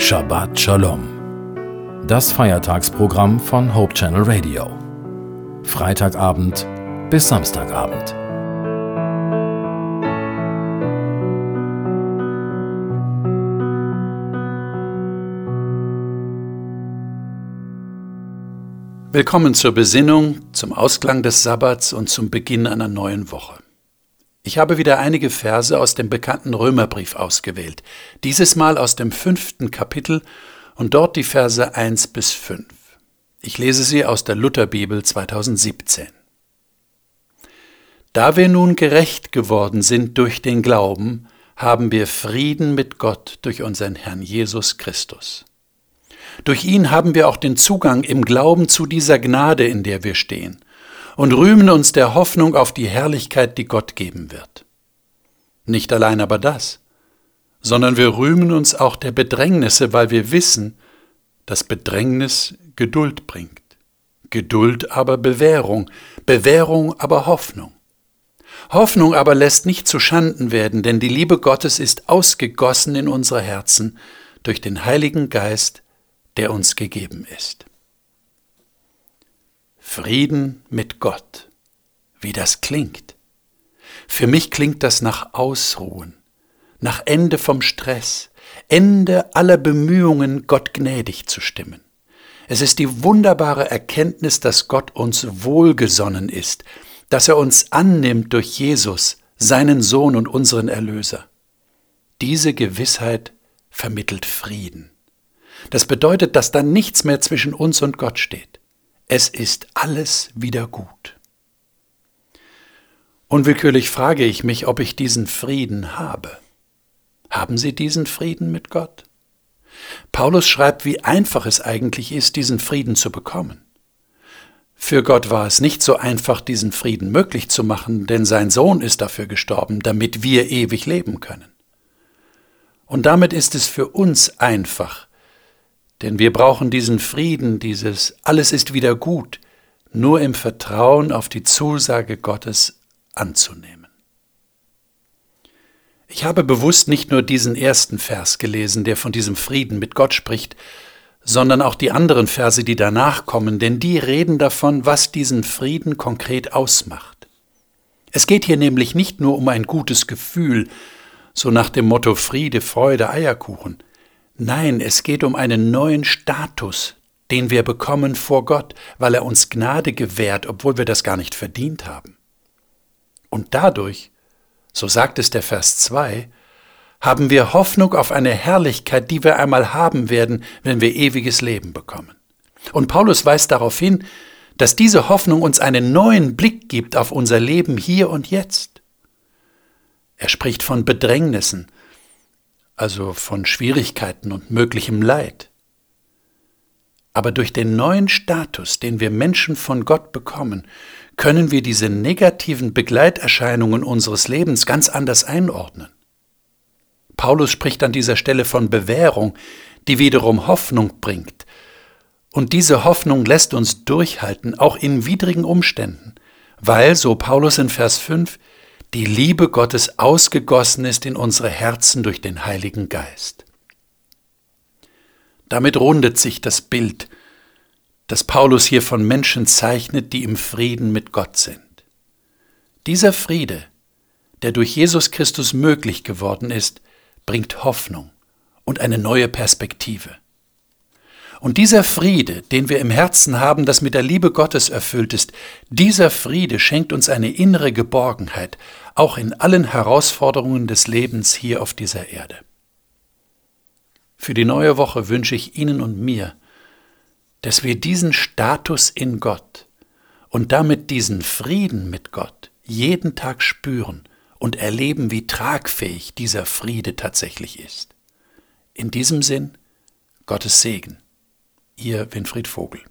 Shabbat Shalom. Das Feiertagsprogramm von Hope Channel Radio. Freitagabend bis Samstagabend. Willkommen zur Besinnung, zum Ausklang des Sabbats und zum Beginn einer neuen Woche. Ich habe wieder einige Verse aus dem bekannten Römerbrief ausgewählt, dieses Mal aus dem fünften Kapitel und dort die Verse 1 bis 5. Ich lese sie aus der Lutherbibel 2017. Da wir nun gerecht geworden sind durch den Glauben, haben wir Frieden mit Gott durch unseren Herrn Jesus Christus. Durch ihn haben wir auch den Zugang im Glauben zu dieser Gnade, in der wir stehen und rühmen uns der Hoffnung auf die Herrlichkeit, die Gott geben wird. Nicht allein aber das, sondern wir rühmen uns auch der Bedrängnisse, weil wir wissen, dass Bedrängnis Geduld bringt, Geduld aber Bewährung, Bewährung aber Hoffnung. Hoffnung aber lässt nicht zu Schanden werden, denn die Liebe Gottes ist ausgegossen in unsere Herzen durch den Heiligen Geist, der uns gegeben ist. Frieden mit Gott. Wie das klingt. Für mich klingt das nach Ausruhen, nach Ende vom Stress, Ende aller Bemühungen, Gott gnädig zu stimmen. Es ist die wunderbare Erkenntnis, dass Gott uns wohlgesonnen ist, dass er uns annimmt durch Jesus, seinen Sohn und unseren Erlöser. Diese Gewissheit vermittelt Frieden. Das bedeutet, dass dann nichts mehr zwischen uns und Gott steht. Es ist alles wieder gut. Unwillkürlich frage ich mich, ob ich diesen Frieden habe. Haben Sie diesen Frieden mit Gott? Paulus schreibt, wie einfach es eigentlich ist, diesen Frieden zu bekommen. Für Gott war es nicht so einfach, diesen Frieden möglich zu machen, denn sein Sohn ist dafür gestorben, damit wir ewig leben können. Und damit ist es für uns einfach, denn wir brauchen diesen Frieden, dieses alles ist wieder gut, nur im Vertrauen auf die Zusage Gottes anzunehmen. Ich habe bewusst nicht nur diesen ersten Vers gelesen, der von diesem Frieden mit Gott spricht, sondern auch die anderen Verse, die danach kommen, denn die reden davon, was diesen Frieden konkret ausmacht. Es geht hier nämlich nicht nur um ein gutes Gefühl, so nach dem Motto Friede, Freude, Eierkuchen. Nein, es geht um einen neuen Status, den wir bekommen vor Gott, weil er uns Gnade gewährt, obwohl wir das gar nicht verdient haben. Und dadurch, so sagt es der Vers 2, haben wir Hoffnung auf eine Herrlichkeit, die wir einmal haben werden, wenn wir ewiges Leben bekommen. Und Paulus weist darauf hin, dass diese Hoffnung uns einen neuen Blick gibt auf unser Leben hier und jetzt. Er spricht von Bedrängnissen, also von Schwierigkeiten und möglichem Leid. Aber durch den neuen Status, den wir Menschen von Gott bekommen, können wir diese negativen Begleiterscheinungen unseres Lebens ganz anders einordnen. Paulus spricht an dieser Stelle von Bewährung, die wiederum Hoffnung bringt. Und diese Hoffnung lässt uns durchhalten, auch in widrigen Umständen, weil, so Paulus in Vers 5, die Liebe Gottes ausgegossen ist in unsere Herzen durch den Heiligen Geist. Damit rundet sich das Bild, das Paulus hier von Menschen zeichnet, die im Frieden mit Gott sind. Dieser Friede, der durch Jesus Christus möglich geworden ist, bringt Hoffnung und eine neue Perspektive. Und dieser Friede, den wir im Herzen haben, das mit der Liebe Gottes erfüllt ist, dieser Friede schenkt uns eine innere Geborgenheit, auch in allen Herausforderungen des Lebens hier auf dieser Erde. Für die neue Woche wünsche ich Ihnen und mir, dass wir diesen Status in Gott und damit diesen Frieden mit Gott jeden Tag spüren und erleben, wie tragfähig dieser Friede tatsächlich ist. In diesem Sinn, Gottes Segen. Ihr Winfried Vogel.